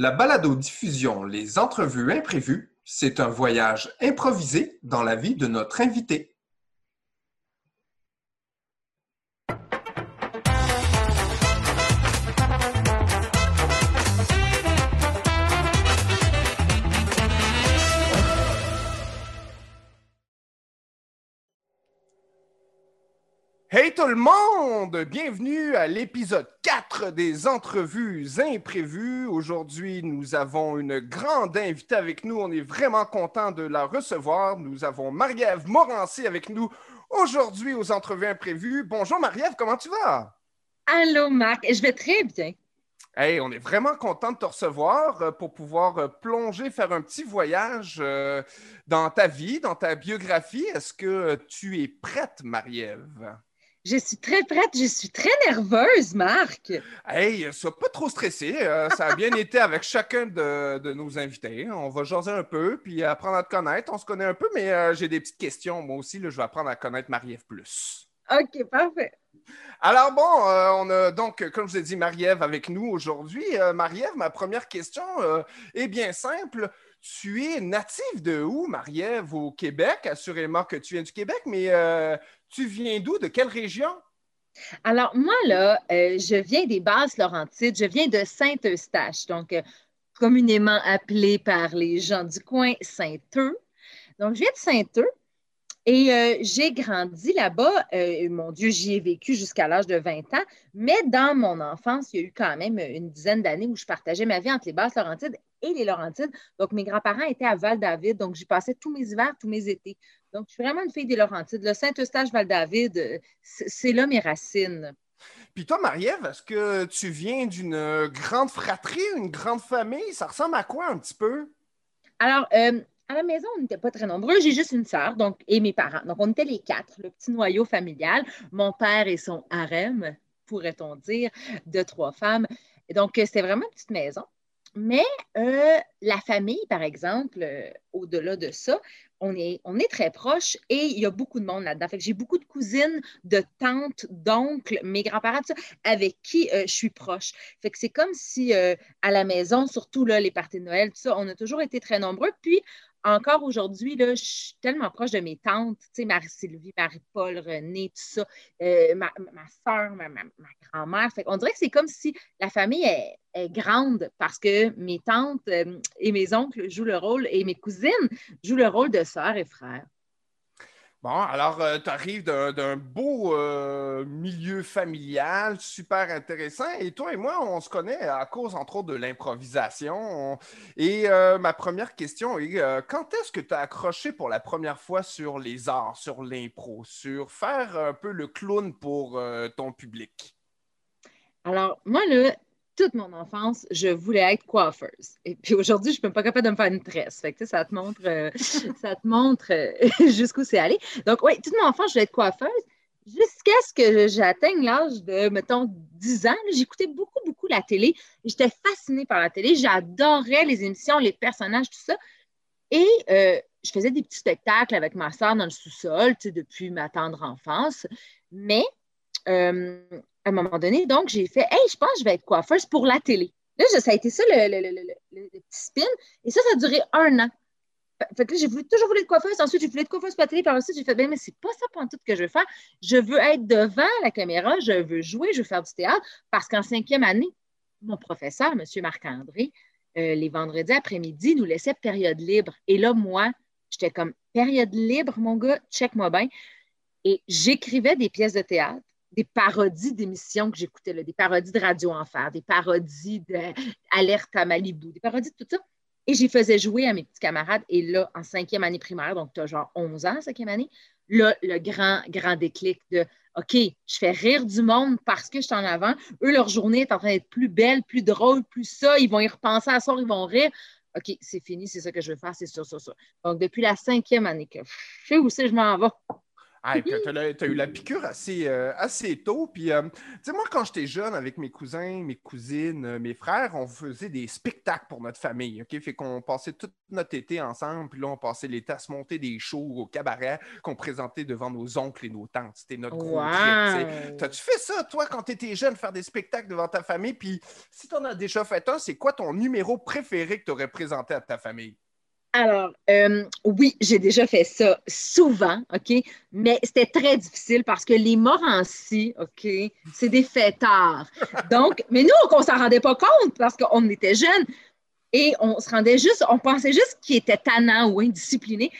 La balado-diffusion Les entrevues imprévues, c'est un voyage improvisé dans la vie de notre invité. Hey tout le monde! Bienvenue à l'épisode 4 des entrevues imprévues. Aujourd'hui, nous avons une grande invitée avec nous. On est vraiment content de la recevoir. Nous avons Marie-Ève Morancy avec nous aujourd'hui aux entrevues imprévues. Bonjour Marie-Ève, comment tu vas? Allô Marc, je vais très bien. Hey, on est vraiment content de te recevoir euh, pour pouvoir euh, plonger, faire un petit voyage euh, dans ta vie, dans ta biographie. Est-ce que tu es prête, Marie-Ève? Je suis très prête, je suis très nerveuse, Marc. Hey, sois pas trop stressé. Euh, ça a bien été avec chacun de, nos invités. On va jaser un peu, puis apprendre à te connaître. On se connaît un peu, mais euh, j'ai des petites questions. Moi aussi, je vais apprendre à connaître Marie-Ève plus. OK, parfait. Alors bon, euh, on a donc, comme je vous ai dit, Marie-Ève avec nous aujourd'hui. Marie-Ève, ma première question est bien simple. Tu es native de où, Marie-Ève, au Québec? Assurément que tu viens du Québec, mais tu viens d'où? De quelle région? Alors, moi, là, euh, je viens des bases Laurentides. Je viens de Saint-Eustache, donc euh, communément appelé par les gens du coin Saint-Eux. Donc, je viens de Saint-Eux et euh, j'ai grandi là-bas. mon Dieu, j'y ai vécu jusqu'à l'âge de 20 ans. Mais dans mon enfance, il y a eu quand même une dizaine d'années où je partageais ma vie entre les bases Laurentides et les Laurentides. Donc, mes grands-parents étaient à Val-David, donc j'y passais tous mes hivers, tous mes étés. Donc, je suis vraiment une fille des Laurentides. Le Saint-Eustache-Val-David, euh, c'est là mes racines. Puis toi, Marie-Ève, est-ce que tu viens d'une grande fratrie, une grande famille? Ça ressemble à quoi un petit peu? Alors, euh, à la maison, on n'était pas très nombreux. J'ai juste une sœur donc, et mes parents. Donc, on était les quatre, le petit noyau familial. Mon père et son harem, pourrait-on dire, de trois femmes. donc, c'était vraiment une petite maison. Mais euh, la famille, par exemple, au-delà de ça, on est, on est très proches et il y a beaucoup de monde là-dedans. j'ai beaucoup de cousines, de tantes, d'oncles, mes grands-parents, avec qui euh, je suis proche. Fait que c'est comme si euh, à la maison, surtout là, les parties de Noël, tout ça, on a toujours été très nombreux. Puis encore aujourd'hui, je suis tellement proche de mes tantes, tu sais, Marie-Sylvie, Marie-Paul, René, tout ça, euh, ma, ma soeur, ma, grand-mère. On dirait que c'est comme si la famille est, grande parce que mes tantes euh, et mes oncles jouent le rôle et mes cousines jouent le rôle de sœurs et frères. Bon, alors, euh, tu arrives d'un beau euh, milieu familial, super intéressant. Et toi et moi, on se connaît à cause, entre autres, de l'improvisation. Et euh, ma première question est quand est-ce que tu as accroché pour la première fois sur les arts, sur l'impro, sur faire un peu le clown pour ton public? Alors, moi, là, toute mon enfance, je voulais être coiffeuse. Et puis aujourd'hui, je ne suis même pas capable de me faire une tresse. Fait que, ça te montre, euh, ça te montre euh, jusqu'où c'est allé. Donc, oui, toute mon enfance, je voulais être coiffeuse jusqu'à ce que j'atteigne l'âge de, mettons, 10 ans. J'écoutais beaucoup, beaucoup la télé. J'étais fascinée par la télé. J'adorais les émissions, les personnages, tout ça. Et euh, je faisais des petits spectacles avec ma soeur dans le sous-sol, depuis ma tendre enfance. Mais à un moment donné, donc, j'ai fait Hey, je pense que je vais être coiffeuse pour la télé. Là, ça a été ça le, petit spin. Et ça, ça a duré un an. Fait que j'ai toujours voulu être coiffeuse. Ensuite, j'ai voulu être coiffeuse pour la télé. Puis ensuite, j'ai fait ben, mais c'est pas ça pour tout que je veux faire. Je veux être devant la caméra. Je veux jouer. Je veux faire du théâtre. Parce qu'en cinquième année, mon professeur, M. Marc-André, euh, les vendredis après-midi, nous laissait période libre. Et là, moi, j'étais comme période libre, mon gars, check-moi bien. Et j'écrivais des pièces de théâtre des parodies d'émissions que j'écoutais, des parodies de Radio Enfer, des parodies d'Alerte à Malibu, des parodies de tout ça. Et j'y faisais jouer à mes petits camarades. Et là, en cinquième année primaire, donc tu as genre 11 ans, cinquième année, là, le grand, grand déclic de OK, je fais rire du monde parce que je suis en avant. Eux, leur journée est en train d'être plus belle, plus drôle, plus ça. Ils vont y repenser à soir, ils vont rire. OK, c'est fini, c'est ça que je veux faire, c'est ça, ça, ça. Donc, depuis la cinquième année que je sais où c'est, je m'en vais. Ah, tu as, eu la piqûre assez, euh, assez tôt. Puis, euh, tu sais, moi, quand j'étais jeune, avec mes cousins, mes cousines, euh, mes frères, on faisait des spectacles pour notre famille. OK? Fait qu'on passait toute notre été ensemble. Puis là, on passait l'été à se monter des shows au cabaret qu'on présentait devant nos oncles et nos tantes. C'était notre gros trip. T'as-tu fait ça, toi, quand tu étais jeune, faire des spectacles devant ta famille? Puis, si tu en as déjà fait un, c'est quoi ton numéro préféré que tu aurais présenté à ta famille? Alors, euh, oui, j'ai déjà fait ça souvent, OK? Mais c'était très difficile parce que les Morancy, OK, c'est des fêtards. Donc, mais nous, on ne s'en rendait pas compte parce qu'on était jeunes et on se rendait juste, on pensait juste qu'ils étaient tannants ou indisciplinés.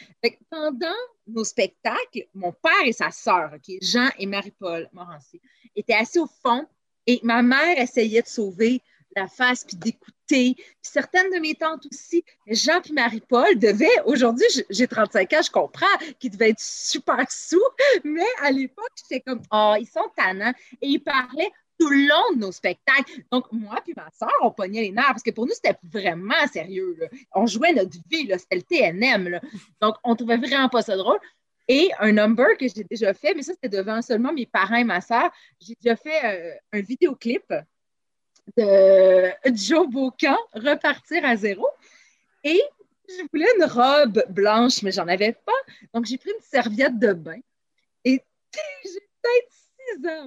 pendant nos spectacles, mon père et sa sœur, OK, Jean et Marie-Paul Morancy, étaient assis au fond et ma mère essayait de sauver la face puis d'écouter. certaines de mes tantes aussi, Jean puis Marie-Paul devaient, aujourd'hui, j'ai 35 ans, je comprends qu'ils devaient être super sous, mais à l'époque, j'étais comme, oh, ils sont tannants. Et ils parlaient tout le long de nos spectacles. Donc, moi puis ma soeur, on pognait les nerfs parce que pour nous, c'était vraiment sérieux. On jouait notre vie, c'était le TNM. Donc, on trouvait vraiment pas ça drôle. Et un number que j'ai déjà fait, mais ça, c'était devant seulement mes parents et ma soeur. J'ai déjà fait euh, un vidéoclip de Joe Bocan, Repartir à zéro. Et je voulais une robe blanche, mais j'en avais pas. Donc, j'ai pris une serviette de bain. Et j'ai peut-être six ans.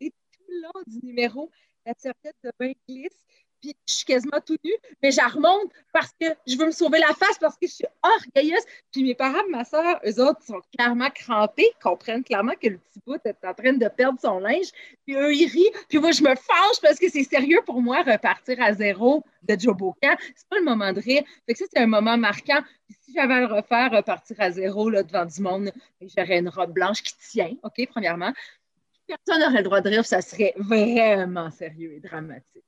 Et tout le long du numéro, la serviette de bain glisse puis je suis quasiment tout nue, mais je remonte parce que je veux me sauver la face, parce que je suis orgueilleuse. Puis mes parents, ma soeur, eux autres sont clairement crampés, comprennent clairement que le petit bout est en train de perdre son linge. Puis eux, ils rient. Puis moi, je me fâche parce que c'est sérieux pour moi, repartir à zéro de Joe Bocan. C'est pas le moment de rire. Fait que ça, c'est un moment marquant. Puis si j'avais à le refaire, repartir à zéro là, devant du monde, j'aurais une robe blanche qui tient, OK, premièrement. Personne n'aurait le droit de rire, ça serait vraiment sérieux et dramatique.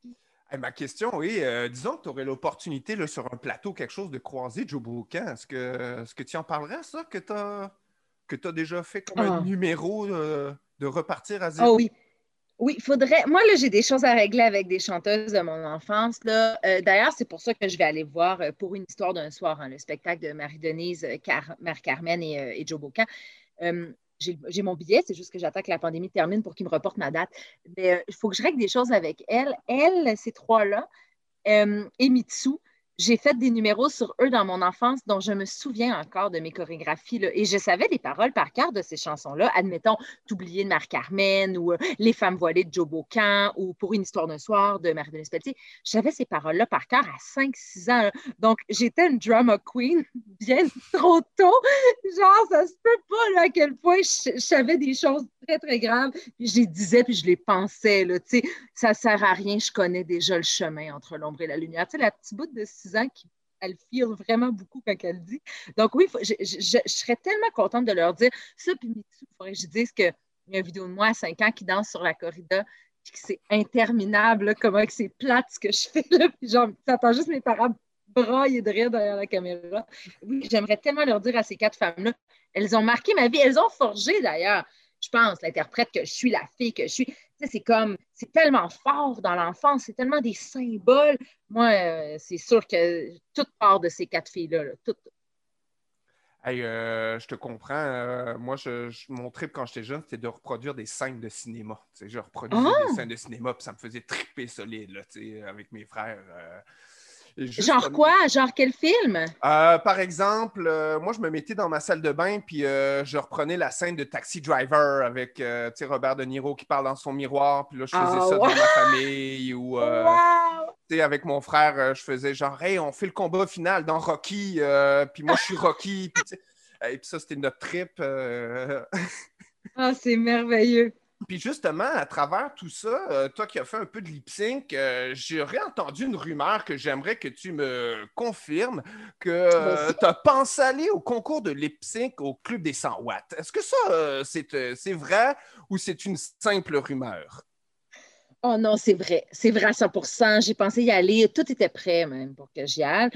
Ma question, oui, euh, disons que tu aurais l'opportunité sur un plateau, quelque chose de croisé, Joe Bocan. Est-ce que, est que tu en parlerais, ça, que tu as, que as déjà fait comme un ah. numéro euh, de repartir à zéro? Oh oui. Oui, il faudrait. Moi, là, j'ai des choses à régler avec des chanteuses de mon enfance. Là. Euh, d'ailleurs, c'est pour ça que je vais aller voir pour une histoire d'un soir, hein, le spectacle de Marie-Denise, Car... Marie-Carmen et, et, Joe Bocan j'ai mon billet, c'est juste que j'attends que la pandémie termine pour qu'il me reporte ma date. Mais euh, il faut que je règle des choses avec elle. Elle, ces trois-là, euh, et Mitsu, j'ai fait des numéros sur eux dans mon enfance dont je me souviens encore de mes chorégraphies. Là, et je savais les paroles par cœur de ces chansons-là. Admettons, T'oublier de Marie-Carmen ou euh, Les femmes voilées de Joe Bocan ou Pour une histoire d'un soir de Marie-Denise Pelletier. Je savais ces paroles-là par cœur à 5-6 ans. Donc, j'étais une drama queen bien trop tôt. Genre, ça se peut pas à quel point je, savais des choses très, très graves. Puis je les disais, puis je les pensais. Là, ça sert à rien, je connais déjà le chemin entre l'ombre et la lumière. Tu sais, la petite bout de ans qui vraiment beaucoup quand elle dit. Donc oui, je, serais tellement contente de leur dire ça, puis il faudrait que je dise qu'il y a une vidéo de moi à 5 ans qui danse sur la corrida, puis que c'est interminable, comment c'est plate ce que je fais, là, puis genre, t'entends juste mes parents brailler de rire derrière la caméra. Oui, j'aimerais tellement leur dire à ces quatre femmes-là, elles ont marqué ma vie, elles ont forgé d'ailleurs je pense, l'interprète que je suis, la fille que je suis. C'est comme, c'est tellement fort dans l'enfance, c'est tellement des symboles. Moi, euh, c'est sûr que tout part de ces quatre filles-là. tout. Euh, je te comprends. Euh, moi, je, mon trip quand j'étais jeune, c'était de reproduire des scènes de cinéma. je reproduisais ah! des scènes de cinéma, puis ça me faisait triper solide là, avec mes frères. Genre quoi? Genre quel film? Euh, par exemple, euh, moi, je me mettais dans ma salle de bain, puis euh, je reprenais la scène de Taxi Driver avec Robert De Niro qui parle dans son miroir, puis là, je faisais ah, ça dans ma famille. Ou avec mon frère, je faisais genre, hey, on fait le combat final dans Rocky, puis moi, je suis Rocky. puis, et puis ça, c'était notre trip. ah, c'est merveilleux. Puis justement, à travers tout ça, euh, toi qui as fait un peu de lip sync, euh, j'aurais entendu une rumeur que j'aimerais que tu me confirmes que tu as pensé aller au concours de lip sync au Club des 100 watts. Est-ce que ça, euh, c'est vrai ou c'est une simple rumeur? Oh non, c'est vrai. C'est vrai à 100 J'ai pensé y aller. Tout était prêt même pour que j'y aille.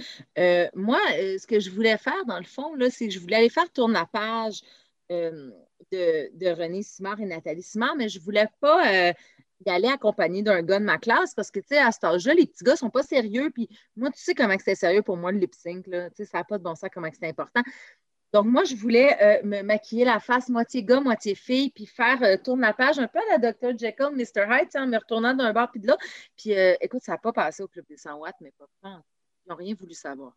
moi, ce que je voulais faire, dans le fond, c'est que je voulais aller faire tourner la page de, René Simard et Nathalie Simard, mais je ne voulais pas euh, y aller accompagné d'un gars de ma classe parce que, tu sais, à cet âge-là, les petits gars ne sont pas sérieux. Puis moi, tu sais comment c'est sérieux pour moi, le lip sync. Là, ça n'a pas de bon sens comment c'est important. Donc, moi, je voulais euh, me maquiller la face moitié gars, moitié fille, puis faire euh, tourner la page un peu à la Dr. Jekyll, Mr. Hyde, en me retournant d'un bar puis de l'autre. Puis, euh, écoute, ça n'a pas passé au Club des 100 watts, mais pas Ils n'ont rien voulu savoir.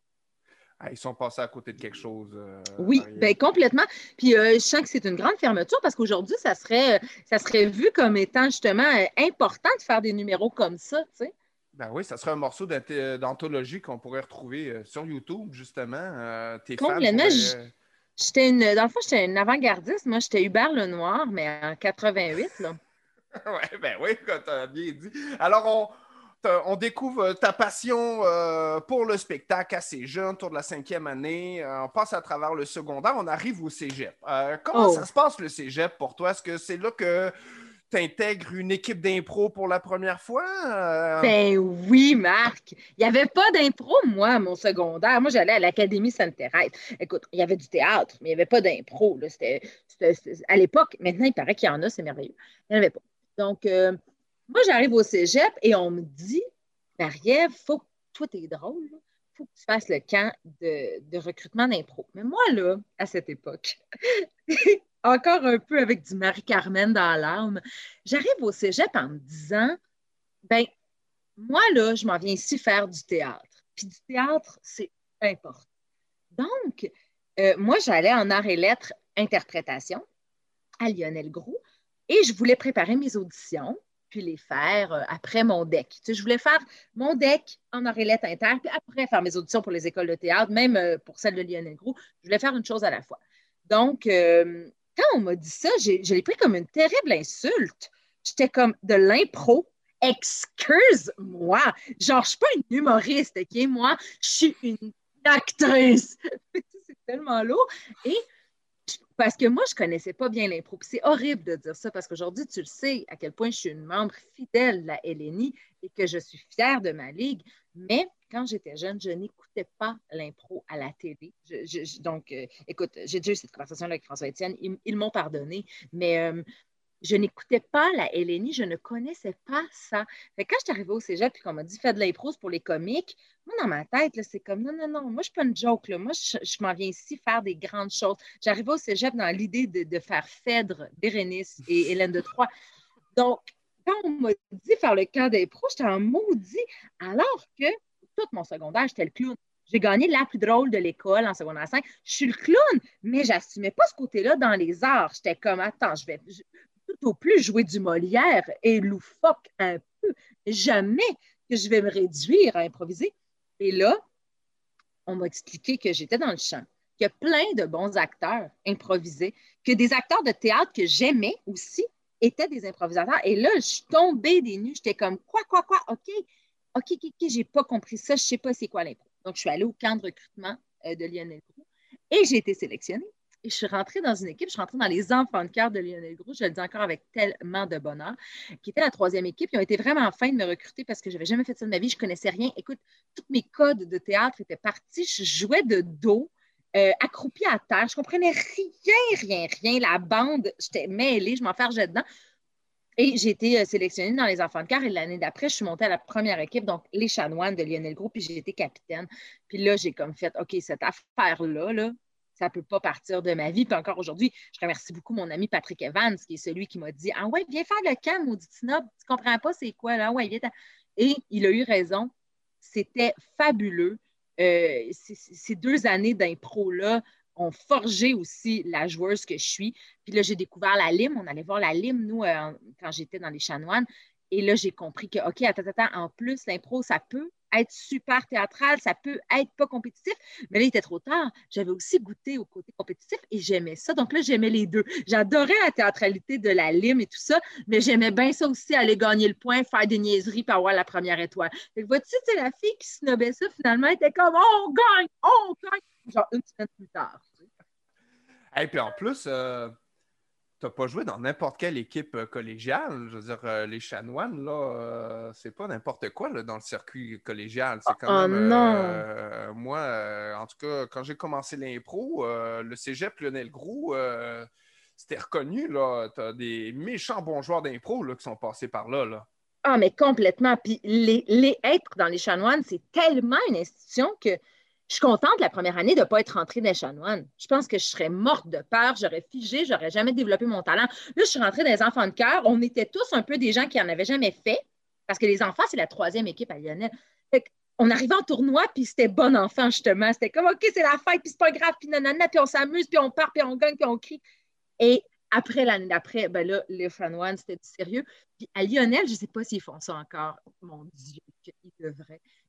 Ah, ils sont passés à côté de quelque chose. oui, ben, complètement. Puis je sens que c'est une grande fermeture parce qu'aujourd'hui, ça serait, ça serait vu comme étant justement important de faire des numéros comme ça, tu sais. Ben oui, ça serait un morceau d'anthologie qu'on pourrait retrouver sur YouTube, justement. Complètement une, dans le fond, j'étais une avant-gardiste. Moi, j'étais Hubert Lenoir, mais en 88, là. ouais, ben oui, tu as bien dit. Alors, on, découvre ta passion euh, pour le spectacle assez jeune, autour de la cinquième année. Euh, on passe à travers le secondaire, on arrive au cégep. Euh, comment oh. ça se passe, le cégep, pour toi? Est-ce que c'est là que t'intègres une équipe d'impro pour la première fois? Euh, ben oui, Marc. Il n'y avait pas d'impro, moi, à mon secondaire. Moi, j'allais à l'Académie Sainte-Thérèse. Écoute, il y avait du théâtre, mais il n'y avait pas d'impro. C'était, à l'époque, maintenant, il paraît qu'il y en a, c'est merveilleux. Il n'y en avait pas. Donc, euh, moi, j'arrive au cégep et on me dit, Marie-Ève, faut que toi, t'es drôle, il faut que tu fasses le camp de, de recrutement d'impro. Mais moi, là, à cette époque, encore un peu avec du Marie-Carmen dans l'âme, j'arrive au cégep en me disant, ben, moi, là, je m'en viens ici faire du théâtre. Puis du théâtre, c'est important. Donc, euh, moi, j'allais en arts et lettres interprétation à Lionel Gros et je voulais préparer mes auditions puis les faire euh, après mon deck. Je voulais faire mon deck en arts et lettres inter, puis après faire mes auditions pour les écoles de théâtre, même euh, pour celle de Lionel Gros. Je voulais faire une chose à la fois. Donc, quand on m'a dit ça, je l'ai pris comme une terrible insulte. J'étais comme de l'impro. Excuse-moi. Genre, je suis pas une humoriste, OK? Moi, je suis une actrice. c'est tellement lourd. Et parce que moi, je connaissais pas bien l'impro. C'est horrible de dire ça parce qu'aujourd'hui, tu le sais à quel point je suis une membre fidèle de la LNI et que je suis fière de ma ligue. Mais quand j'étais jeune, je n'écoutais pas l'impro à la télé. donc, euh, écoute, j'ai déjà eu cette conversation avec François Etienne. Ils, m'ont pardonné, mais euh, je n'écoutais pas la LNI, je ne connaissais pas ça. Fait quand je suis arrivée au cégep et qu'on m'a dit fais de l'impro pour les comiques, moi, dans ma tête, c'est comme non, non, non, moi, je suis pas une joke. Moi, je, m'en viens ici faire des grandes choses. J'arrivais au cégep dans l'idée de, faire Phèdre, Bérénice et Hélène de Troyes. Donc, quand on m'a dit faire le camp d'impro, j'étais en maudit, alors que tout mon secondaire, j'étais le clown. J'ai gagné la plus drôle de l'école en secondaire 5. Je suis le clown, mais j'assumais pas ce côté-là dans les arts. J'étais comme, attends, je vais tout au plus jouer du Molière et loufoque un peu. Jamais que je vais me réduire à improviser. Et là, on m'a expliqué que j'étais dans le champ, qu'il y a plein de bons acteurs improvisés, que des acteurs de théâtre que j'aimais aussi étaient des improvisateurs. Et là, je suis tombée des nues. J'étais comme, quoi, quoi, quoi, OK, OK, OK, OK, j'ai pas compris ça, je sais pas c'est quoi l'impro. Donc, je suis allée au camp de recrutement euh, de Lionel et j'ai été sélectionnée. Et je suis rentrée dans une équipe, je suis rentrée dans les enfants de cœur de Lionel Gros, je le dis encore avec tellement de bonheur, qui était la troisième équipe. Ils ont été vraiment fins de me recruter parce que je n'avais jamais fait ça de ma vie, je ne connaissais rien. Écoute, tous mes codes de théâtre étaient partis, je jouais de dos. Euh, accroupie à terre, je comprenais rien, rien, rien. La bande, j'étais mêlée, je m'en m'enfergeais dedans. Et j'ai été euh, sélectionnée dans les enfants de cœur et l'année d'après, je suis montée à la première équipe, donc les chanoines de Lionel Gros, puis j'ai été capitaine. Puis là, j'ai comme fait, OK, cette affaire-là, là, ça ne peut pas partir de ma vie. Puis encore aujourd'hui, je remercie beaucoup mon ami Patrick Evans, qui est celui qui m'a dit Ah ouais, viens faire le camp, maudit snob, tu comprends pas c'est quoi là? Ouais, viens. Et il a eu raison. C'était fabuleux. Euh, ces deux années d'impro-là ont forgé aussi la joueuse que je suis. Puis là, j'ai découvert la lime. On allait voir la lime, nous, euh, quand j'étais dans les chanoines. Et là, j'ai compris que, OK, attends, attends, en plus, l'impro, ça peut être super théâtral, ça peut être pas compétitif, mais là, il était trop tard. J'avais aussi goûté au côté compétitif et j'aimais ça. Donc là, j'aimais les deux. J'adorais la théâtralité de la lime et tout ça, mais j'aimais bien ça aussi, aller gagner le point, faire des niaiseries, pour avoir la première étoile. Fait que vois-tu, c'est la fille qui snobait ça, finalement, était comme on gagne, on gagne, genre une semaine plus tard. Et puis en plus, euh, tu n'as pas joué dans n'importe quelle équipe euh, collégiale. Je veux dire, euh, les chanoines, là, euh, c'est pas n'importe quoi dans le circuit collégial. C'est quand oh, même. non. moi, en tout cas, quand j'ai commencé l'impro, le cégep Lionel Gros, c'était reconnu. Tu as des méchants bons joueurs d'impro qui sont passés par là. là. Ah, mais complètement. Puis les, les être dans les chanoines, c'est tellement une institution que Je suis contente la première année de ne pas être rentrée dans les chanoines. Je pense que je serais morte de peur, j'aurais figé, j'aurais jamais développé mon talent. Là, je suis rentrée dans les enfants de cœur. On était tous un peu des gens qui n'en avaient jamais fait, parce que les enfants, c'est la troisième équipe à Lionel. on arrivait en tournoi, puis c'était bon enfant, justement. C'était comme, OK, c'est la fête, puis c'est pas grave, puis nanana, puis on s'amuse, puis on part, puis on gagne, puis on crie. Et après l'année d'après, ben là, les One, c'était du sérieux. Puis à Lionel, je ne sais pas s'ils font ça encore. Mon Dieu, Il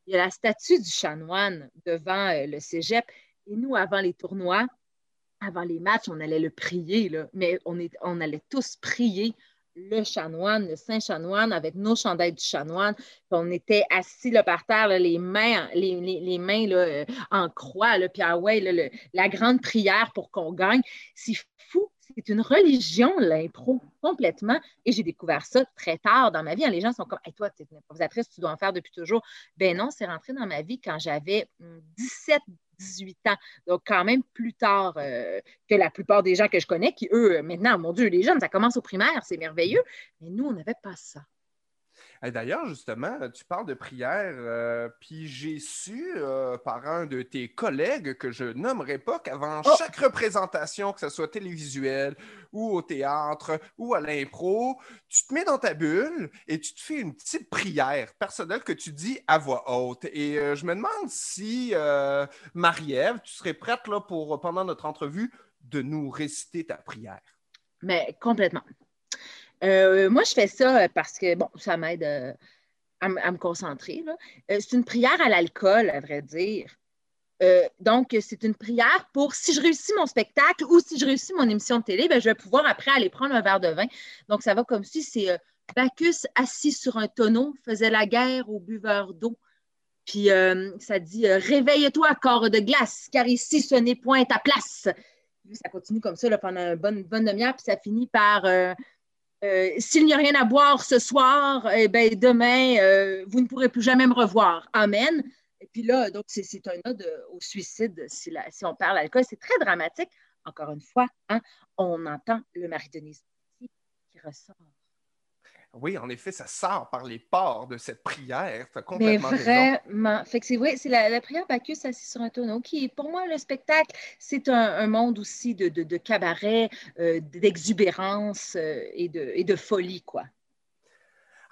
y a la statue du chanoine devant euh, le cégep. Et nous, avant les tournois, avant les matchs, on allait le prier, mais on, allait tous prier le chanoine, le Saint-Chanoine, avec nos chandelles du chanoine. On était assis par terre, les mains, euh, en croix, là, puis ah ouais, la grande prière pour qu'on gagne. C'est fou c'est une religion, l'impro, complètement. Et j'ai découvert ça très tard dans ma vie. Les gens sont comme, toi, tu es une improvisatrice, tu dois en faire depuis toujours. Ben non, c'est rentré dans ma vie quand j'avais 17, hum, 18 ans. Donc, quand même plus tard euh, que la plupart des gens que je connais, qui, eux, maintenant, mon Dieu, les jeunes, ça commence au primaire, c'est merveilleux. Mais nous, on n'avait pas ça. D'ailleurs, justement, tu parles de prière, euh, puis j'ai su euh, par un de tes collègues que je nommerai pas qu'avant oh! chaque représentation, que ce soit télévisuelle ou au théâtre ou à l'impro, tu te mets dans ta bulle et tu te fais une petite prière personnelle que tu dis à voix haute. Et euh, je me demande si, Marie-Ève, tu serais prête là, pour, pendant notre entrevue, de nous réciter ta prière. Mais complètement. Euh, moi, je fais ça parce que, bon, ça m'aide euh, à, me concentrer. Euh, c'est une prière à l'alcool, à vrai dire. donc, c'est une prière pour si je réussis mon spectacle ou si je réussis mon émission de télé, ben, je vais pouvoir après aller prendre un verre de vin. Donc, ça va comme si c'est Bacchus assis sur un tonneau faisait la guerre aux buveurs d'eau. Puis ça dit Réveille-toi, corps de glace, car ici ce n'est point ta place. ça continue comme ça pendant une bonne demi-heure, puis ça finit par euh, s'il n'y a rien à boire ce soir, eh ben, demain, euh, vous ne pourrez plus jamais me revoir. Amen. Et puis là, donc, c'est un ode au suicide si, on parle d'alcool. C'est très dramatique. Encore une fois, hein, on entend le mari qui ressort. Oui, en effet, ça sort par les pores de cette prière. Tu complètement Mais vraiment. Fait que c'est vrai, c'est la, prière Bacchus assis sur un tonneau qui, pour moi, le spectacle, c'est un, monde aussi de, de, cabaret, euh, d'exubérance euh, et, de, et de folie, quoi.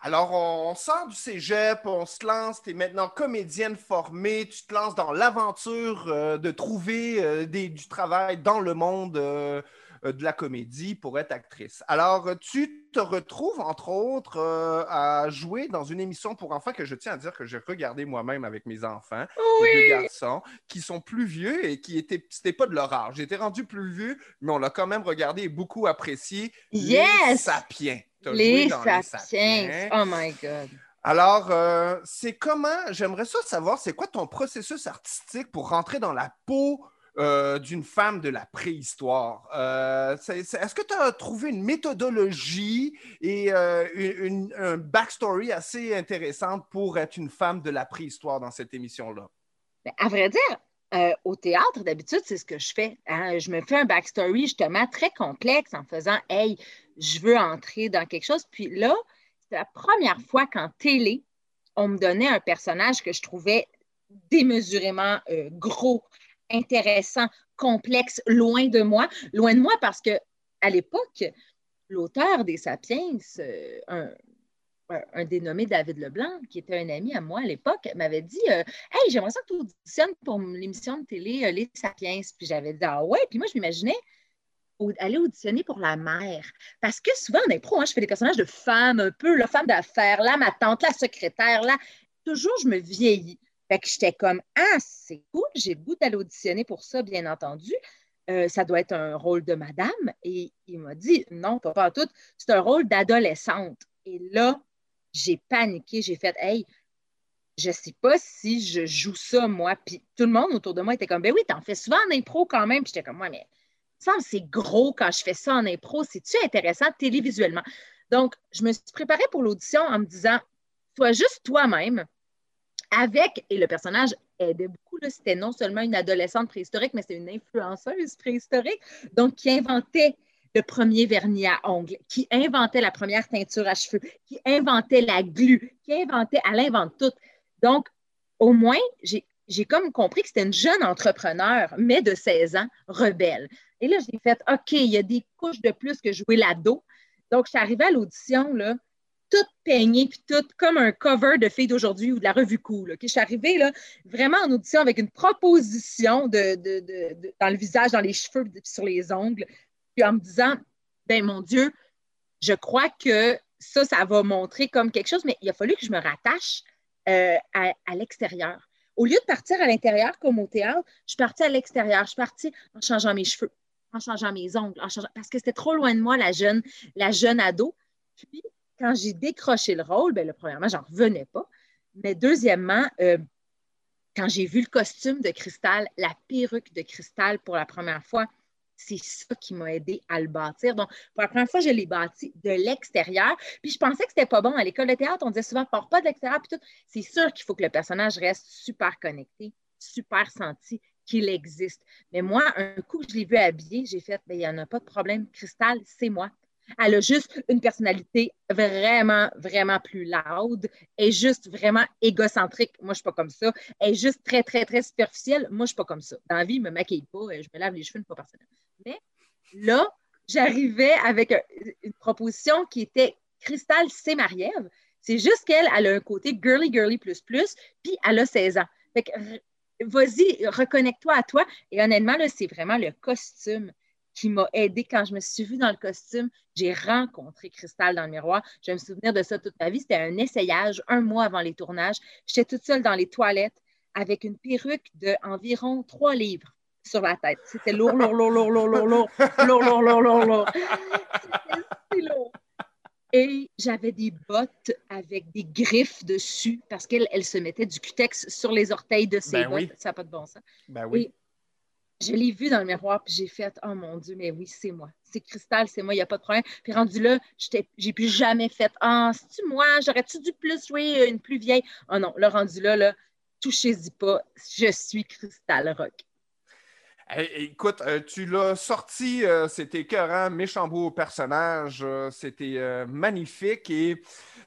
Alors, on, sort du cégep, on se lance, tu es maintenant comédienne formée, tu te lances dans l'aventure euh, de trouver du travail dans le monde euh, de la comédie pour être actrice. Alors, tu te retrouves, entre autres, euh, à jouer dans une émission pour enfants que je tiens à dire que j'ai regardé moi-même avec mes enfants, les deux garçons, qui sont plus vieux et qui étaient, c'était pas de leur âge. J'étais rendu plus vieux, mais on l'a quand même regardé et beaucoup apprécié. Yes! Les Sapiens. Les sapiens. Oh my God. Alors, euh, c'est comment, j'aimerais ça savoir, c'est quoi ton processus artistique pour rentrer dans la peau euh, d'une femme de la préhistoire. Euh, est-ce que tu as trouvé une méthodologie et euh, une, un backstory assez intéressante pour être une femme de la préhistoire dans cette émission-là? Ben, à vrai dire, au théâtre, d'habitude, c'est ce que je fais. Hein. Je me fais un backstory justement très complexe en faisant Hey, je veux entrer dans quelque chose. Puis là, c'est la première fois qu'en télé, on me donnait un personnage que je trouvais démesurément gros, intéressant, complexe, loin de moi. Loin de moi parce que à l'époque, l'auteur des Sapiens, euh, un, dénommé David Leblanc, qui était un ami à moi à l'époque, m'avait dit euh, Hey, j'aimerais ça que tu auditionnes pour l'émission de télé euh, Les Sapiens. Puis j'avais dit Ah ouais, puis moi, je m'imaginais aller auditionner pour la mère. Parce que souvent en impro, hein, je fais des personnages de femmes, un peu, la femme d'affaires, là, ma tante, la secrétaire, là. Toujours, je me vieillis. Fait que j'étais comme Ah, c'est cool, j'ai le goût d'aller auditionner pour ça, bien entendu. Euh, ça doit être un rôle de madame. Et il m'a dit Non, pas, pas tout, c'est un rôle d'adolescente. Et là, j'ai paniqué, j'ai fait Hey, je sais pas si je joue ça, moi. Puis tout le monde autour de moi était comme Ben oui, t'en fais souvent en impro quand même. Puis j'étais comme Moi, mais ça c'est gros quand je fais ça en impro. C'est-tu intéressant télévisuellement? Donc, je me suis préparée pour l'audition en me disant Sois juste toi-même avec, et le personnage aidait beaucoup, c'était non seulement une adolescente préhistorique, mais c'était une influenceuse préhistorique, donc qui inventait le premier vernis à ongles, qui inventait la première teinture à cheveux, qui inventait la glu, qui inventait, elle invente tout. Donc, au moins, j'ai j'ai comme compris que c'était une jeune entrepreneur, mais de 16 ans, rebelle. Et là, j'ai fait, OK, il y a des couches de plus que jouer l'ado. Donc, je suis arrivée à l'audition, là, toute peignée, puis toute comme un cover de Fille d'aujourd'hui ou de la revue Cool. Je suis arrivée là, vraiment en audition avec une proposition de, dans le visage, dans les cheveux, sur les ongles, puis en me disant, ben mon Dieu, je crois que ça, ça va montrer comme quelque chose, mais il a fallu que je me rattache euh, à, l'extérieur. Au lieu de partir à l'intérieur comme au théâtre, je suis partie à l'extérieur. Je suis partie en changeant mes cheveux, en changeant mes ongles, en changeant... parce que c'était trop loin de moi, la jeune, la jeune ado. Puis, quand j'ai décroché le rôle, bien, le premièrement, j'en revenais pas. Mais deuxièmement, euh, quand j'ai vu le costume de cristal, la perruque de cristal pour la première fois, c'est ça qui m'a aidé à le bâtir. Donc, pour la première fois, je l'ai bâti de l'extérieur. Puis je pensais que c'était pas bon. À l'école de théâtre, on disait souvent, pars pas de l'extérieur. Puis tout. C'est sûr qu'il faut que le personnage reste super connecté, super senti, qu'il existe. Mais moi, un coup que je l'ai vu habillé, j'ai fait, ben, il n'y en a pas de problème. Cristal, c'est moi. Elle a juste une personnalité vraiment, vraiment plus loud. Elle est juste vraiment égocentrique. Moi, je suis pas comme ça. Elle est juste très, très, très superficielle. Moi, je ne suis pas comme ça. Dans la vie, je me maquille pas. Je me lave les cheveux une fois par semaine. Mais là, j'arrivais avec une proposition qui était Cristal, c'est Marie-Ève. C'est juste qu'elle, elle a un côté girly, girly plus plus, puis elle a 16 ans. Fait que vas-y, reconnecte-toi à toi. Et honnêtement, là, c'est vraiment le costume qui m'a aidé quand je me suis vue dans le costume. J'ai rencontré Cristal dans le miroir. Je vais me souvenir de ça toute ma vie. C'était un essayage un mois avant les tournages. J'étais toute seule dans les toilettes avec une perruque d'environ trois livres sur la tête. C'était lourd, lourd, lourd, lourd, lourd, lourd, lourd, lourd, lourd, lourd, lourd, lourd. C'était lourd. Et j'avais des bottes avec des griffes dessus parce qu'elle elle se mettait du cutex sur les orteils de ses bottes. Ça n'a pas de bon sens. Ben oui je l'ai vu dans le miroir, puis j'ai fait Oh mon Dieu, mais oui, c'est moi. C'est Cristal, c'est moi, il n'y a pas de problème. Puis rendu là, j'ai plus jamais fait Ah, c'est-tu moi? J'aurais-tu dû plus jouer une plus vieille Oh non, le rendu là, là touchez-y pas, je suis Cristal Rock. Écoute, euh, tu l'as sorti, euh, c'était écœurant, méchant beau personnage, euh, c'était magnifique et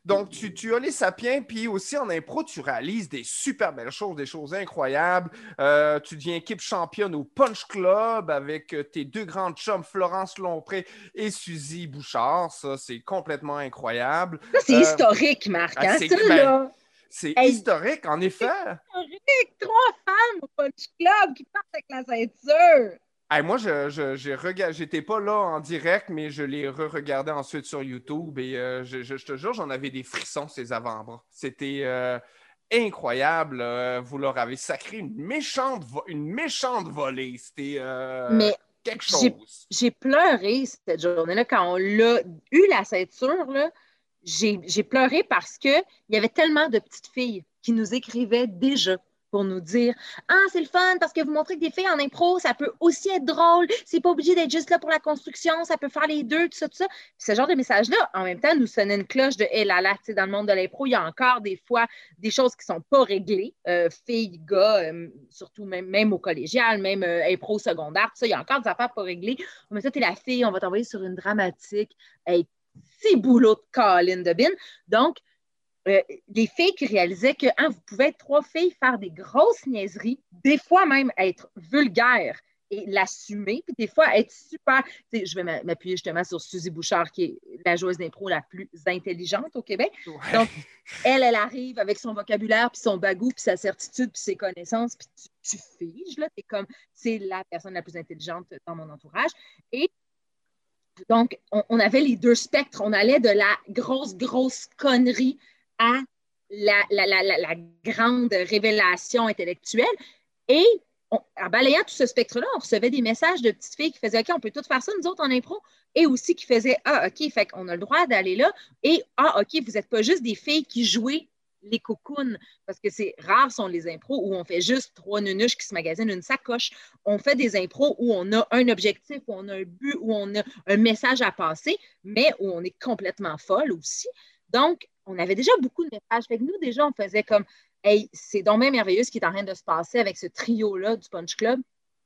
donc, tu, as les sapiens, puis aussi en impro, tu réalises des super belles choses, des choses incroyables. Euh, tu deviens équipe championne au Punch Club avec tes deux grandes chums, Florence Lompré et Suzy Bouchard. Ça, c'est complètement incroyable. Ça, c'est euh, historique, Marc. Ah, hein, ben, c'est historique, en effet. Historique! Trois femmes au Punch Club qui partent avec la ceinture moi, je, j'étais pas là en direct, mais je l'ai re-regardé ensuite sur YouTube et euh, je, te jure, j'en avais des frissons ces avant-bras. C'était euh, incroyable. Euh, vous leur avez sacré une méchante, une méchante volée. C'était quelque chose. J'ai pleuré cette journée-là quand on l'a eu la ceinture. J'ai pleuré parce qu'il y avait tellement de petites filles qui nous écrivaient déjà pour nous dire Ah, c'est le fun parce que vous montrez que des filles en impro, ça peut aussi être drôle. C'est pas obligé d'être juste là pour la construction, ça peut faire les deux, tout ça, tout ça. ce genre de message-là, en même temps, nous sonnait une cloche de Hé là là, tu sais, dans le monde de l'impro, il y a encore des fois des choses qui sont pas réglées. Euh, filles, gars, euh, surtout même, même au collégial, même euh, impro secondaire, tout ça, il y a encore des affaires pas réglées. Mais ça, t'es la fille, on va t'envoyer sur une dramatique. C'est boulot de Colin de Bin. Donc, euh, les filles qui réalisaient que hein, vous pouvez être trois filles, faire des grosses niaiseries, des fois même être vulgaires et l'assumer, puis des fois être super. Je vais m'appuyer justement sur Suzy Bouchard, qui est la joueuse d'impro la plus intelligente au Québec. Donc, elle, elle arrive avec son vocabulaire, puis son bagou, puis sa certitude, puis ses connaissances, puis tu, figes, là. es comme, c'est la personne la plus intelligente dans mon entourage. Et donc, on avait les deux spectres. On allait de la grosse, grosse connerie à la, grande révélation intellectuelle. Et en balayant tout ce spectre-là, on recevait des messages de petites filles qui faisaient OK, on peut tout faire ça, nous autres en impro, et aussi qui faisaient Ah, OK, fait qu'on a le droit d'aller là, et Ah, OK, vous n'êtes pas juste des filles qui jouaient les cocoones, parce que c'est rare sont les impros où on fait juste trois nunuches qui se magasinent une sacoche. On fait des impros où on a un objectif, où on a un but, où on a un message à passer, mais où on est complètement folle aussi. Donc, on avait déjà beaucoup de messages. Fait que nous, déjà, on faisait comme Hey, c'est donc merveilleux ce qui est en train de se passer avec ce trio-là du Punch Club.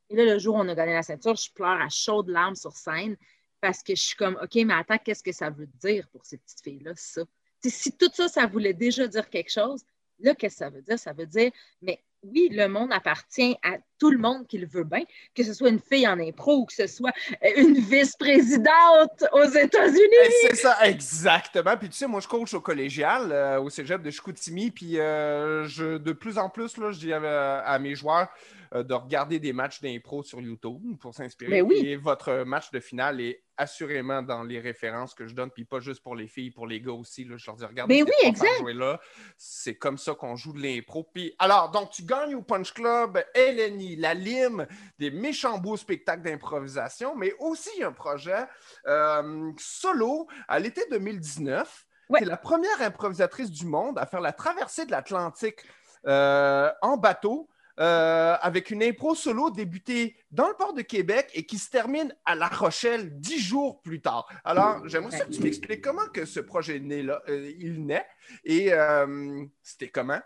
Et là, le jour où on a gagné la ceinture, je pleure à chaudes larmes sur scène parce que je suis comme OK, mais attends, qu'est-ce que ça veut dire pour ces petites filles-là, ça? Si tout ça, ça voulait déjà dire quelque chose, là, qu'est-ce que ça veut dire? Ça veut dire, mais oui, le monde appartient à tout le monde qui le veut bien, que ce soit une fille en impro ou que ce soit euh, une vice-présidente aux États-Unis. C'est ça, exactement. Puis tu sais, moi, je coach au collégial, euh, au cégep de Chicoutimi, puis euh, je, de plus en plus, là, je dis à mes joueurs, de regarder des matchs d'impro sur YouTube pour s'inspirer. Ben Et votre match de finale est assurément dans les références que je donne, puis pas juste pour les filles, pour les gars aussi. Là, je leur dis, regardez, ben oui, exact. là. C'est comme ça qu'on joue de l'impro. Puis alors, donc, tu gagnes au Punch Club, Eleni, la lime, des méchants beaux spectacles d'improvisation, mais aussi un projet euh, solo à l'été 2019. Ouais. Tu es la première improvisatrice du monde à faire la traversée de l'Atlantique euh, en bateau euh, avec une impro solo débutée dans le port de Québec et qui se termine à La Rochelle dix jours plus tard. Alors, j'aimerais que tu m'expliques comment que ce projet naît là, euh, il naît et euh, c'était comment?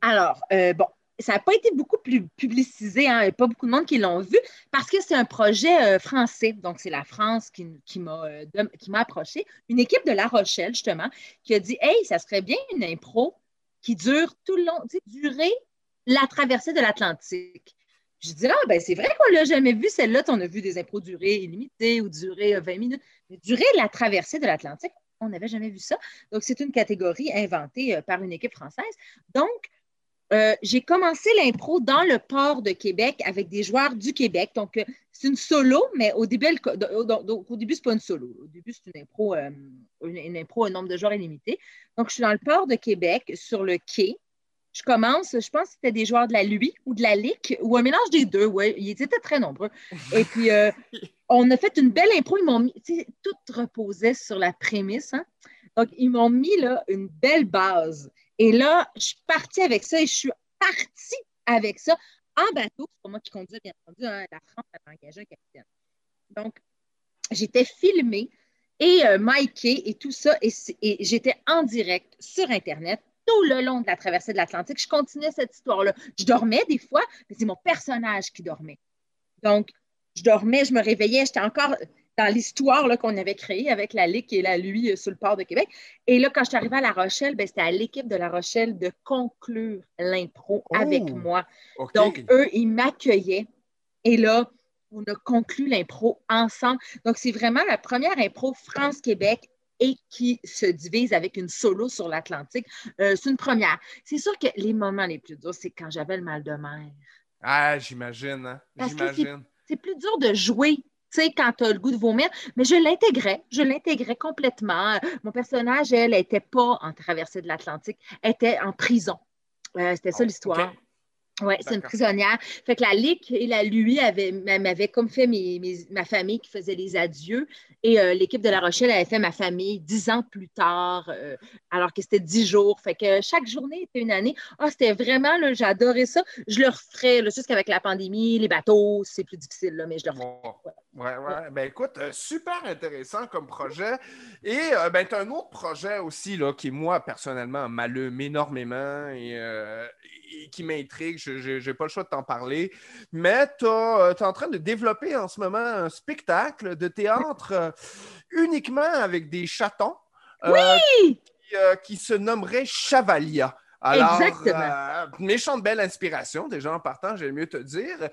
Alors, bon, ça n'a pas été beaucoup plus publicisé, hein, il n'y a pas beaucoup de monde qui l'ont vu, parce que c'est un projet français. Donc, c'est la France qui, qui m'a approché. Une équipe de La Rochelle, justement, qui a dit Hey, ça serait bien une impro qui dure tout le long, tu sais, durer la traversée de l'Atlantique. Je dis, ah, ben c'est vrai qu'on l'a jamais vu, celle-là. On a vu des impros durées illimitées ou durer 20 minutes. Mais durer la traversée de l'Atlantique, on n'avait jamais vu ça. Donc, c'est une catégorie inventée euh, par une équipe française. Donc, euh, j'ai commencé l'impro dans le port de Québec avec des joueurs du Québec. Donc, euh, c'est une solo, mais au début, au début ce n'est pas une solo. Au début, c'est une impro, une, impro, un nombre de joueurs illimité. Donc, je suis dans le port de Québec, sur le quai je commence, je pense que c'était des joueurs de la LUI ou de la LIC ou un mélange des deux. Ouais, ils étaient très nombreux. Et puis, euh, on a fait une belle impro. Ils m'ont mis, tout reposait sur la prémisse. Hein. Donc, ils m'ont mis là, une belle base. Et là, je suis partie avec ça et je suis partie avec ça en bateau. C'est pas moi qui conduis, bien entendu. Hein. La France a engagé un capitaine. Donc, j'étais filmée et euh, et tout ça. et j'étais en direct sur Internet tout le long de la traversée de l'Atlantique. Je continuais cette histoire-là. Je dormais des fois, mais c'est mon personnage qui dormait. Donc, je dormais, je me réveillais, j'étais encore dans l'histoire qu'on avait créée avec la Ligue et la Lui euh, sur le port de Québec. Et là, quand je suis arrivée à La Rochelle, ben, c'était à l'équipe de La Rochelle de conclure l'impro avec oh, moi. Donc, eux, ils m'accueillaient. Et là, on a conclu l'impro ensemble. Donc, c'est vraiment la première impro France-Québec et qui se divise avec une solo sur l'Atlantique. Euh, c'est une première. C'est sûr que les moments les plus durs, c'est quand j'avais le mal de mer. Ah, j'imagine. Hein? J'imagine. C'est plus dur de jouer tu sais, quand tu as le goût de vomir, mais je l'intégrais, je l'intégrais complètement. Mon personnage, elle, n'était pas en traversée de l'Atlantique, elle était en prison. Euh, c'était ça oh, l'histoire. Oui, c'est une prisonnière. Fait que la LIC et la LUI m'avaient comme fait ma famille qui faisait les adieux. Et euh, l'équipe de La Rochelle avait fait ma famille dix ans plus tard, euh, alors que c'était dix jours. Fait que chaque journée était une année. Ah, c'était vraiment, j'adorais ça. Je le referais, jusqu'avec la pandémie, les bateaux, c'est plus difficile, là, mais je le referais. Ouais. Ben écoute, euh, super intéressant comme projet. Et ben, tu as un autre projet aussi, là, qui, moi, personnellement, m'allume énormément et, qui m'intrigue. Je n'ai pas le choix de t'en parler. Mais tu es en train de développer en ce moment un spectacle de théâtre euh, uniquement avec des chatons. Euh, oui! Euh, qui, se nommerait Chavalia. Alors, Exactement. méchante belle inspiration, déjà en partant, j'aime mieux te dire.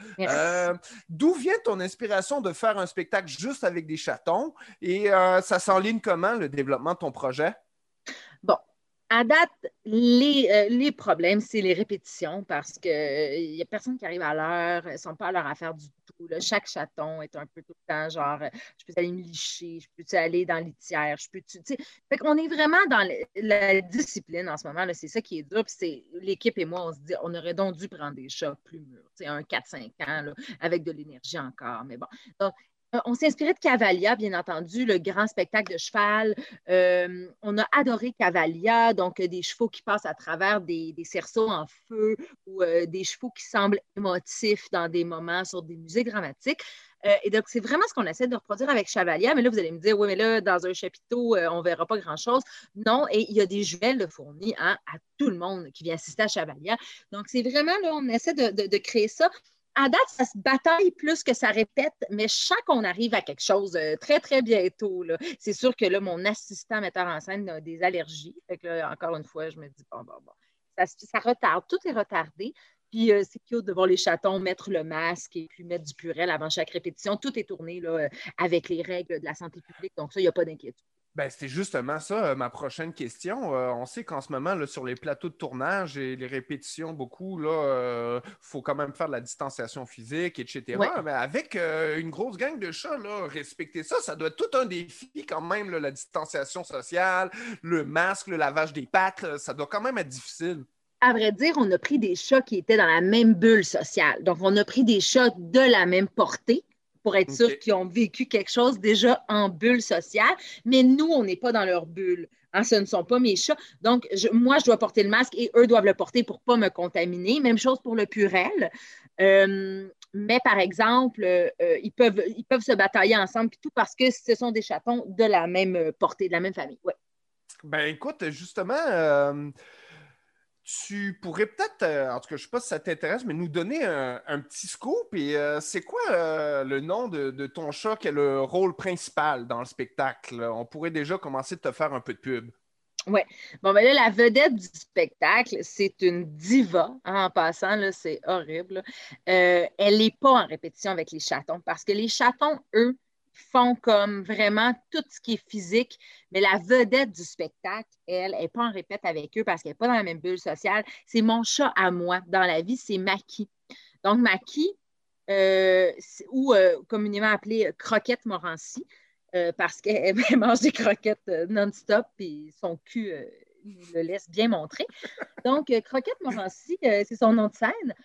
D'où vient ton inspiration de faire un spectacle juste avec des chatons? Et ça s'enligne comment le développement de ton projet? Bon, à date, les, euh, les problèmes, c'est les répétitions parce qu'il n'y euh, a personne qui arrive à l'heure, ils ne sont pas à leur affaire du tout. Chaque chaton est un peu tout le temps genre euh, je peux aller me licher, je peux aller dans l'itière, je peux. Fait qu'on est vraiment dans la discipline en ce moment. C'est ça qui est dur. c'est l'équipe et moi, on se dit on aurait donc dû prendre des chats plus mûrs, un 4-5 ans avec de l'énergie encore. Mais bon. Donc, on s'est inspiré de Cavalia, bien entendu, le grand spectacle de cheval. Euh, on a adoré Cavalia, donc euh, des chevaux qui passent à travers des, cerceaux en feu ou des chevaux qui semblent émotifs dans des moments sur des musées dramatiques. et donc, c'est vraiment ce qu'on essaie de reproduire avec Chavalia. Mais là, vous allez me dire, oui, mais là, dans un chapiteau, on ne verra pas grand-chose. Non, et il y a des jumelles de fournis hein, à tout le monde qui vient assister à Chavalia. Donc, c'est vraiment, là, on essaie de créer ça à date, ça se bataille plus que ça répète, mais sens qu'on arrive à quelque chose euh, très, très bientôt. C'est sûr que là, mon assistant metteur en scène a des allergies. Fait que encore une fois, je me dis, bon, bon, bon. Ça, retarde, tout est retardé. Puis euh, c'est cute de voir les chatons mettre le masque et puis mettre du purel avant chaque répétition. Tout est tourné là, euh, avec les règles de la santé publique. Donc ça, il n'y a pas d'inquiétude. Ben, c'était justement ça, euh, ma prochaine question. Euh, on sait qu'en ce moment, là, sur les plateaux de tournage et les répétitions, beaucoup, il euh, faut quand même faire de la distanciation physique, etc. Mais avec une grosse gang de chats, là, respecter ça, ça doit être tout un défi quand même, la distanciation sociale, le masque, le lavage des pattes, ça doit quand même être difficile. À vrai dire, on a pris des chats qui étaient dans la même bulle sociale. Donc, on a pris des chats de la même portée pour être sûr qu'ils ont vécu quelque chose déjà en bulle sociale. Mais nous, on n'est pas dans leur bulle. Hein, ce ne sont pas mes chats. Donc, moi, je dois porter le masque et eux doivent le porter pour ne pas me contaminer. Même chose pour le purel. Euh, mais par exemple, euh, ils, peuvent, ils peuvent se batailler ensemble, tout parce que ce sont des chatons de la même portée, de la même famille. Ouais. Ben écoute, justement, euh, tu pourrais peut-être, euh, en tout cas, je ne sais pas si ça t'intéresse, mais nous donner un, petit scoop. Et euh, c'est quoi euh, le nom de, ton chat qui a le rôle principal dans le spectacle? On pourrait déjà commencer de te faire un peu de pub. Oui. Bon, ben là, la vedette du spectacle, c'est une diva. Hein, en passant, là, c'est horrible. elle n'est pas en répétition avec les chatons parce que les chatons, eux, font comme vraiment tout ce qui est physique, mais la vedette du spectacle, elle, n'est pas en répète avec eux parce qu'elle n'est pas dans la même bulle sociale. C'est mon chat à moi. Dans la vie, c'est Maki. Donc, Maki, euh, ou euh, communément appelée Croquette Morancy, euh, parce qu'elle mange des croquettes non-stop et son cul le laisse bien montrer. Donc, Croquette Morancy, c'est son nom de scène.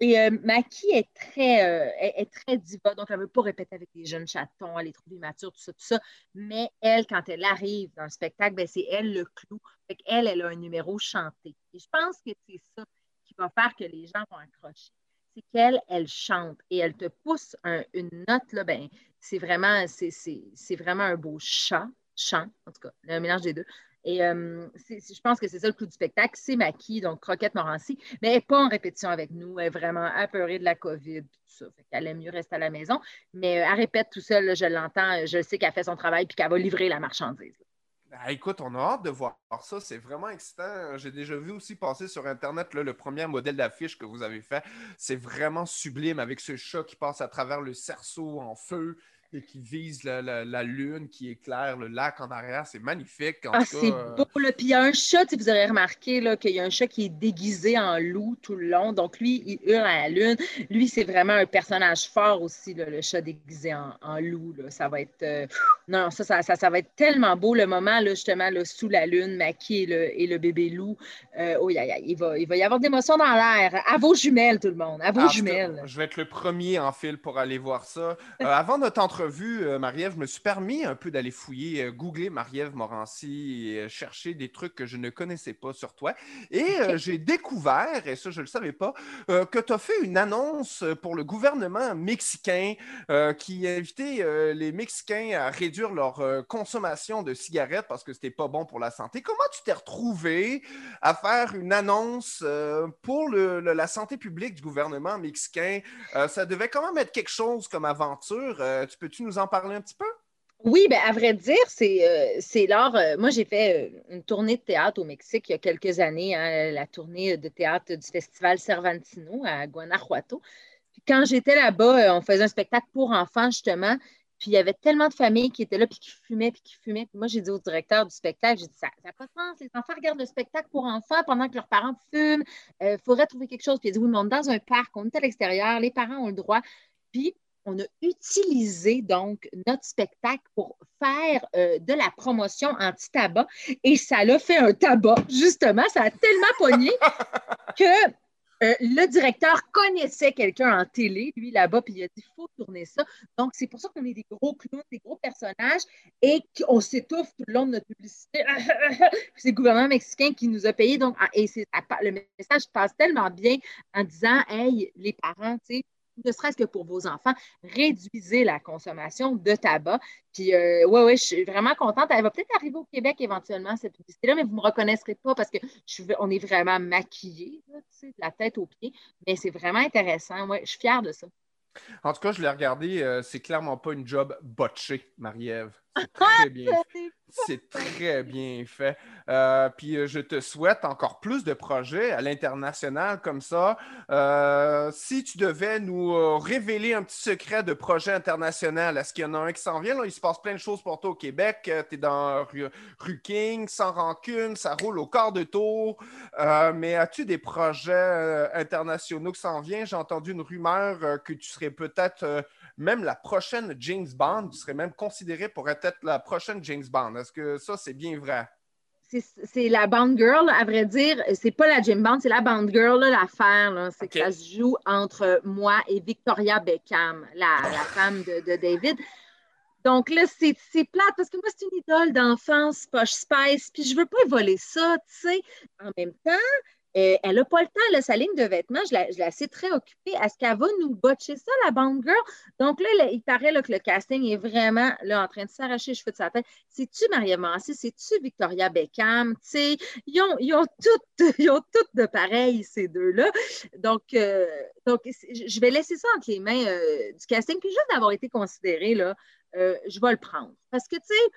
Et euh, Maki est très, euh, est, très diva, donc elle ne veut pas répéter avec les jeunes chatons, elle est trop immature, tout ça, tout ça. Mais elle, quand elle arrive dans le spectacle, ben, c'est elle le clou. Fait elle, elle a un numéro chanté. Et je pense que c'est ça qui va faire que les gens vont accrocher. C'est qu'elle, elle chante et elle te pousse une note, là, ben, c'est vraiment, c'est vraiment un beau chant, chant, en tout cas, un mélange des deux. Et euh, je pense que c'est ça le clou du spectacle. C'est Maki, donc Croquette Morancy, mais elle n'est pas en répétition avec nous. Elle est vraiment apeurée de la COVID, tout ça. Fait qu'elle aime mieux rester à la maison. Mais euh, elle répète tout seul, je l'entends. Je sais qu'elle fait son travail puis qu'elle va livrer la marchandise. Ah, écoute, on a hâte de voir ça. C'est vraiment excitant. J'ai déjà vu aussi passer sur Internet le premier modèle d'affiche que vous avez fait. C'est vraiment sublime avec ce chat qui passe à travers le cerceau en feu et qui vise la, lune, qui éclaire le lac en arrière. C'est magnifique. ah, c'est euh, beau. Puis il y a un chat, vous aurez remarqué qu'il y a un chat qui est déguisé en loup tout le long. Donc lui, il hurle à la lune. Lui, c'est vraiment un personnage fort aussi, le chat déguisé en, loup. Ça va être. Euh, non, ça ça, ça, va être tellement beau le moment, là, justement, sous la lune, Maki et le, bébé loup. Euh, oh, il, va, il va y avoir d'émotions dans l'air. À vos jumelles, tout le monde. À vos jumelles. je vais être le premier en fil pour aller voir ça. avant notre entrevue, vu, euh, Marie-Ève, je me suis permis un peu d'aller fouiller, euh, googler Marie-Ève Morancy et euh, chercher des trucs que je ne connaissais pas sur toi. Et j'ai découvert, et ça je ne le savais pas, que tu as fait une annonce pour le gouvernement mexicain qui invitait les Mexicains à réduire leur consommation de cigarettes parce que c'était pas bon pour la santé. Comment tu t'es retrouvé à faire une annonce pour la santé publique du gouvernement mexicain? ça devait quand même être quelque chose comme aventure. tu peux tu nous en parler un petit peu? Oui, ben à vrai dire, c'est euh, lors. Euh, moi, j'ai fait euh, une tournée de théâtre au Mexique il y a quelques années, hein, la tournée de théâtre du festival Cervantino à Guanajuato. Puis quand j'étais là-bas, on faisait un spectacle pour enfants, justement. Puis il y avait tellement de familles qui étaient là, puis qui fumaient, puis qui fumaient. Puis moi, j'ai dit au directeur du spectacle, j'ai dit, ça n'a pas de sens. Les enfants regardent le spectacle pour enfants pendant que leurs parents fument. Il faudrait trouver quelque chose. Puis il a dit, oui, mais on est dans un parc, on est à l'extérieur, les parents ont le droit. Puis on a utilisé donc notre spectacle pour faire euh, de la promotion anti-tabac et ça l'a fait un tabac, justement. Ça a tellement pogné que euh, le directeur connaissait quelqu'un en télé, lui là-bas, puis il a dit il faut tourner ça. Donc, c'est pour ça qu'on est des gros clowns, des gros personnages et qu'on s'étouffe tout le long de notre publicité. c'est le gouvernement mexicain qui nous a payé. Donc, ah, et le message passe tellement bien en disant Hey, les parents, tu sais, ne serait-ce que pour vos enfants, réduisez la consommation de tabac. Puis, euh, ouais, ouais, je suis vraiment contente. Elle va peut-être arriver au Québec éventuellement, cette publicité-là, mais vous ne me reconnaîtrez pas parce que je on est vraiment maquillés, de la tête aux pieds. Mais c'est vraiment intéressant. Ouais, je suis fière de ça. En tout cas, je l'ai regardé, euh, c'est clairement pas une job botchée, Marie-Ève. C'est très bien. C'est très bien fait. Euh, puis euh, je te souhaite encore plus de projets à l'international comme ça. Euh, si tu devais nous révéler un petit secret de projet international, est-ce qu'il y en a un qui s'en vient? Là? Il se passe plein de choses pour toi au Québec. tu es dans rue, King, sans rancune, ça roule au quart de tour. mais as-tu des projets internationaux qui s'en viennent? J'ai entendu une rumeur que tu serais peut-être même la prochaine James Bond, tu serais même considéré pour être la prochaine James Bond. Est-ce que ça, c'est bien vrai? c'est la Bond Girl, à vrai dire, c'est pas la James Bond, c'est la Bond Girl, l'affaire. C'est que ça se joue entre moi et Victoria Beckham, la, femme de, David. Donc là, c'est plate parce que moi, c'est une idole d'enfance, Posh Spice, puis je veux pas voler ça, tu sais. En même temps, euh, elle n'a pas le temps, sa ligne de vêtements, je la, je sais très occupée. Est-ce qu'elle va nous botcher ça, la Bond Girl? Donc là, il paraît que le casting est vraiment là, en train de s'arracher les cheveux de sa tête. C'est-tu Maria Massé? C'est-tu Victoria Beckham? Ils ont, ils, ont toutes, ils ont toutes de pareil, ces deux-là. Donc, euh, donc, je vais laisser ça entre les mains euh, du casting. Puis juste d'avoir été considéré, là, je vais le prendre. Parce que, tu sais,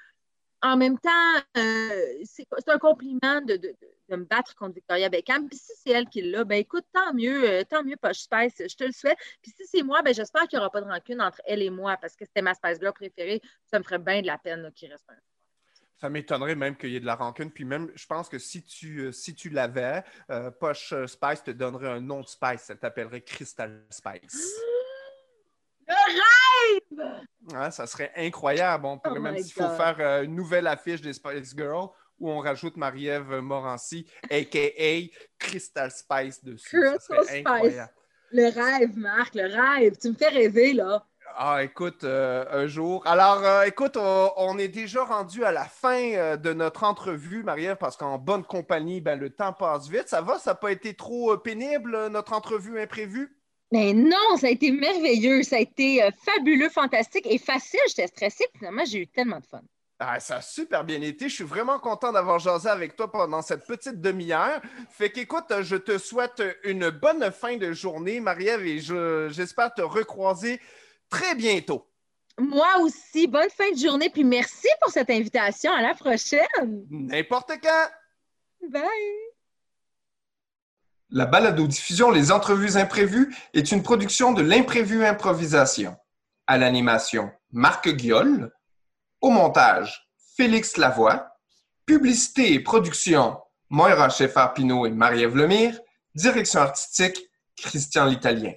en même temps, c'est un compliment de de me battre contre Victoria Beckham. Puis si c'est elle qui l'a, ben écoute, tant mieux, euh, tant mieux, pas Spice, je te le souhaite. Puis si c'est moi, ben j'espère qu'il n'y aura pas de rancune entre elle et moi parce que c'était ma Spice Girl préférée. Ça me ferait bien de la peine qu'il reste un. Ça m'étonnerait même qu'il y ait de la rancune. Puis même, je pense que si tu, euh, si tu l'avais, euh, Posh Spice te donnerait un nom de Spice. Elle t'appellerait Crystal Spice. Le rêve! ça serait incroyable. On pourrait oh même, s'il faut faire une nouvelle affiche des Spice Girls, où on rajoute Marie-Ève Morancy, a.k.a. Crystal Spice dessus. Crystal Spice. Le rêve, Marc, le rêve. Tu me fais rêver, là. Ah, écoute, euh, un jour. Alors, euh, écoute, on, est déjà rendu à la fin euh, de notre entrevue, Marie-Ève, parce qu'en bonne compagnie, ben, le temps passe vite. Ça va? Ça n'a pas été trop pénible, notre entrevue imprévue? Mais non, ça a été merveilleux. Ça a été fabuleux, fantastique et facile. J'étais stressée. Finalement, j'ai eu tellement de fun. Ah, ça a super bien été. Je suis vraiment content d'avoir jasé avec toi pendant cette petite demi-heure. Fait qu'écoute, je te souhaite une bonne fin de journée, Marie-Ève, et j'espère te recroiser très bientôt. Moi aussi, bonne fin de journée, puis merci pour cette invitation. À la prochaine. N'importe quand. Bye. La balado-diffusion Les Entrevues Imprévues est une production de l'Imprévu Improvisation. À l'animation, Marc Guiol. Au montage, Félix Lavoie. Publicité et production, Moira Scheffer-Pinot et Marie-Ève Lemire. Direction artistique, Christian l'Italien.